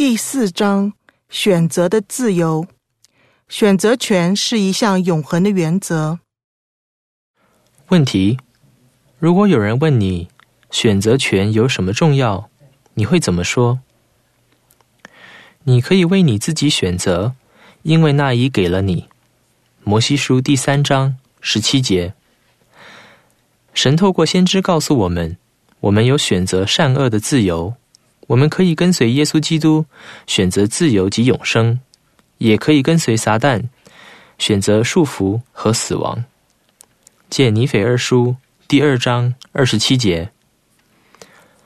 第四章：选择的自由。选择权是一项永恒的原则。问题：如果有人问你选择权有什么重要，你会怎么说？你可以为你自己选择，因为那已给了你。摩西书第三章十七节。神透过先知告诉我们，我们有选择善恶的自由。我们可以跟随耶稣基督，选择自由及永生；也可以跟随撒旦，选择束缚和死亡。见尼腓二书第二章二十七节。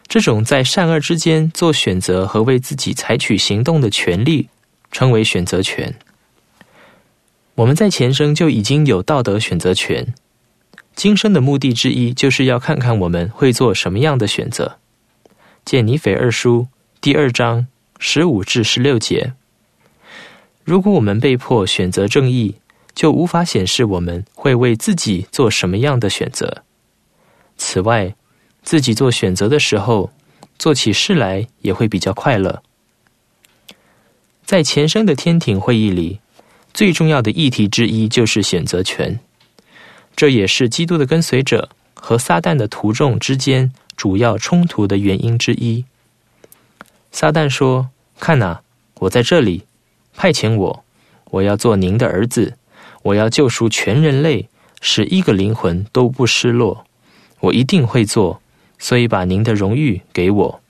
这种在善恶之间做选择和为自己采取行动的权利，称为选择权。我们在前生就已经有道德选择权，今生的目的之一就是要看看我们会做什么样的选择。见尼腓二书第二章十五至十六节。如果我们被迫选择正义，就无法显示我们会为自己做什么样的选择。此外，自己做选择的时候，做起事来也会比较快乐。在前生的天庭会议里，最重要的议题之一就是选择权，这也是基督的跟随者和撒旦的徒众之间。主要冲突的原因之一。撒旦说：“看呐，我在这里，派遣我，我要做您的儿子，我要救赎全人类，使一个灵魂都不失落。我一定会做，所以把您的荣誉给我。”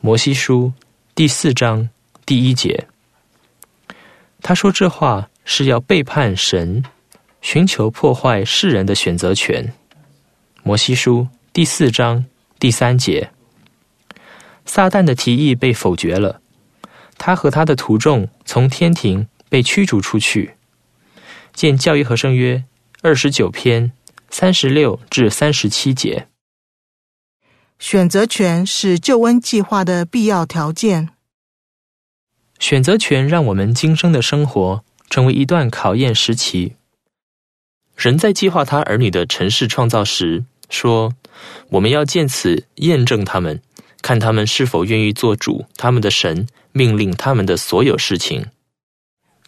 摩西书第四章第一节。他说这话是要背叛神，寻求破坏世人的选择权。摩西书。第四章第三节，撒旦的提议被否决了，他和他的徒众从天庭被驱逐出去。见教义和圣约二十九篇三十六至三十七节。选择权是救恩计划的必要条件。选择权让我们今生的生活成为一段考验时期。人在计划他儿女的尘世创造时，说。我们要借此验证他们，看他们是否愿意做主，他们的神命令他们的所有事情。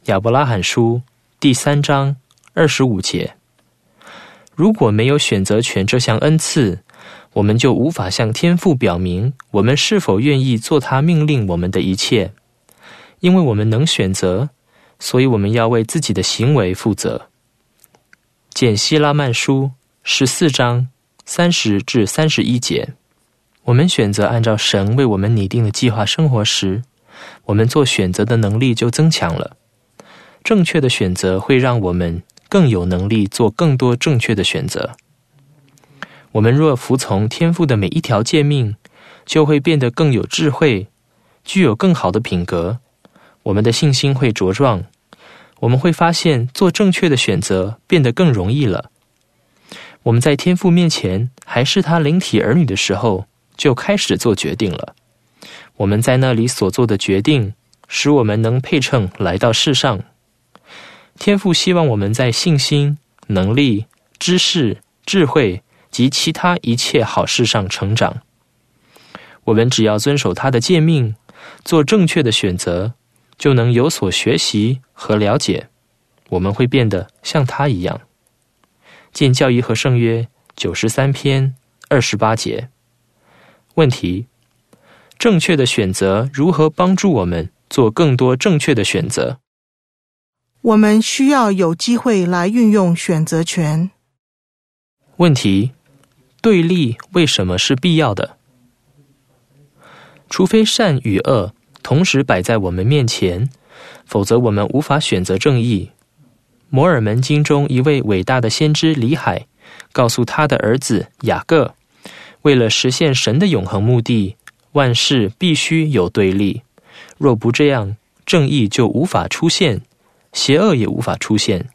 亚伯拉罕书第三章二十五节。如果没有选择权这项恩赐，我们就无法向天父表明我们是否愿意做他命令我们的一切。因为我们能选择，所以我们要为自己的行为负责。见希拉曼书十四章。三十至三十一节，我们选择按照神为我们拟定的计划生活时，我们做选择的能力就增强了。正确的选择会让我们更有能力做更多正确的选择。我们若服从天父的每一条诫命，就会变得更有智慧，具有更好的品格。我们的信心会茁壮，我们会发现做正确的选择变得更容易了。我们在天父面前还是他灵体儿女的时候，就开始做决定了。我们在那里所做的决定，使我们能配称来到世上。天父希望我们在信心、能力、知识、智慧及其他一切好事上成长。我们只要遵守他的诫命，做正确的选择，就能有所学习和了解。我们会变得像他一样。见教义和圣约九十三篇二十八节。问题：正确的选择如何帮助我们做更多正确的选择？我们需要有机会来运用选择权。问题：对立为什么是必要的？除非善与恶同时摆在我们面前，否则我们无法选择正义。摩尔门经中一位伟大的先知里海，告诉他的儿子雅各，为了实现神的永恒目的，万事必须有对立。若不这样，正义就无法出现，邪恶也无法出现，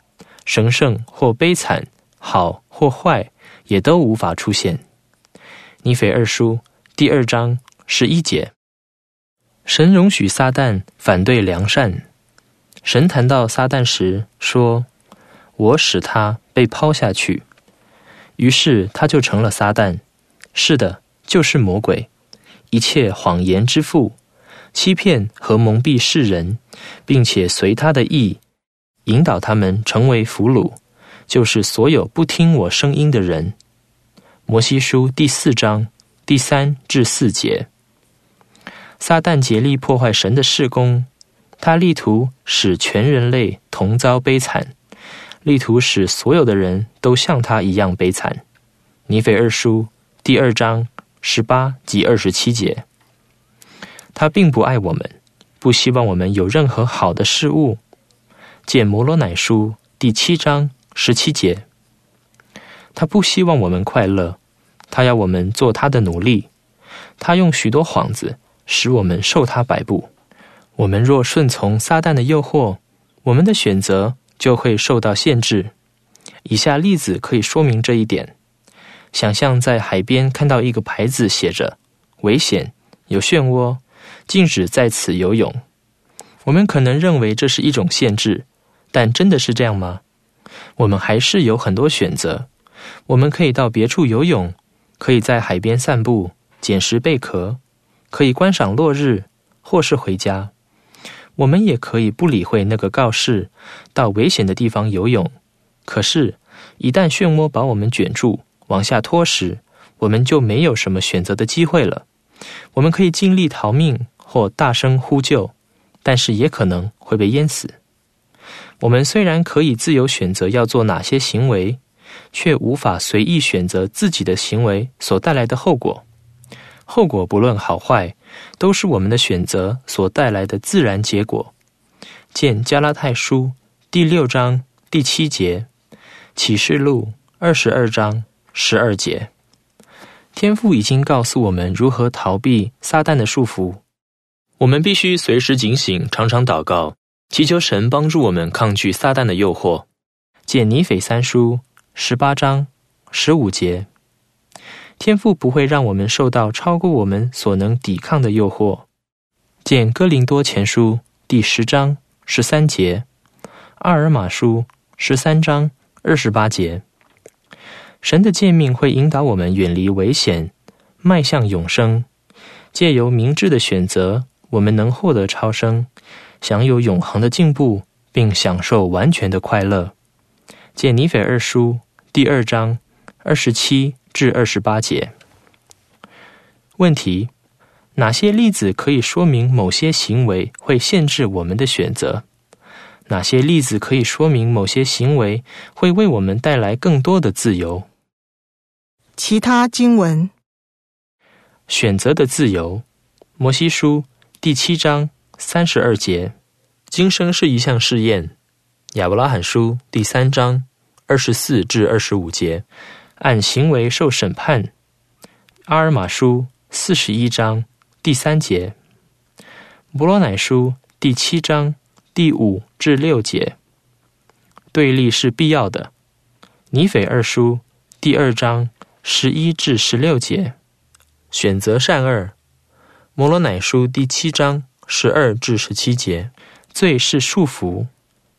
神圣或悲惨，好或坏，也都无法出现。尼腓二书第二章十一节，神容许撒旦反对良善。神谈到撒旦时说：“我使他被抛下去，于是他就成了撒旦。是的，就是魔鬼，一切谎言之父，欺骗和蒙蔽世人，并且随他的意引导他们成为俘虏，就是所有不听我声音的人。摩西书第四章第三至四节。撒旦竭力破坏神的事工，他力图使全人类同遭悲惨，力图使所有的人都像他一样悲惨。尼腓二书第二章十八及二十七节。他并不爱我们，不希望我们有任何好的事物。见摩罗乃书第七章十七节。他不希望我们快乐，他要我们做他的奴隶。他用许多幌子使我们受他摆布。我们若顺从撒旦的诱惑，我们的选择就会受到限制。以下例子可以说明这一点：想象在海边看到一个牌子，写着“危险，有漩涡”。禁止在此游泳。我们可能认为这是一种限制，但真的是这样吗？我们还是有很多选择。我们可以到别处游泳，可以在海边散步、捡拾贝壳，可以观赏落日，或是回家。我们也可以不理会那个告示，到危险的地方游泳。可是，一旦漩涡把我们卷住，往下拖时，我们就没有什么选择的机会了。我们可以尽力逃命或大声呼救，但是也可能会被淹死。我们虽然可以自由选择要做哪些行为，却无法随意选择自己的行为所带来的后果。后果不论好坏，都是我们的选择所带来的自然结果。见加拉太书第六章第七节，启示录二十二章十二节。天父已经告诉我们如何逃避撒旦的束缚，我们必须随时警醒，常常祷告，祈求神帮助我们抗拒撒旦的诱惑。见尼腓三书十八章十五节，天父不会让我们受到超过我们所能抵抗的诱惑。见哥林多前书第十章十三节，阿尔玛书十三章二十八节。神的诫命会引导我们远离危险，迈向永生。借由明智的选择，我们能获得超生，享有永恒的进步，并享受完全的快乐。见尼腓二书第二章二十七至二十八节。问题：哪些例子可以说明某些行为会限制我们的选择？哪些例子可以说明某些行为会为我们带来更多的自由？其他经文，选择的自由，摩西书第七章三十二节，今生是一项试验。亚伯拉罕书第三章二十四至二十五节，按行为受审判。阿尔玛书四十一章第三节，摩罗乃书第七章第五至六节，对立是必要的。尼斐二书第二章。十一至十六节，选择善恶。摩罗乃书第七章十二至十七节，罪是束缚。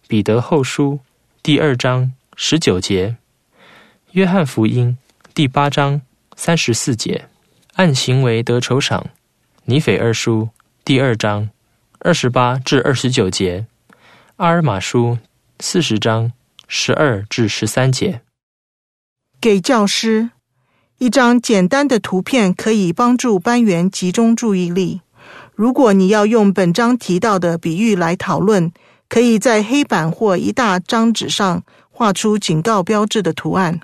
彼得后书第二章十九节，约翰福音第八章三十四节，按行为得酬赏。尼腓二书第二章二十八至二十九节，阿尔玛书四十章十二至十三节，给教师。一张简单的图片可以帮助班员集中注意力。如果你要用本章提到的比喻来讨论，可以在黑板或一大张纸上画出警告标志的图案。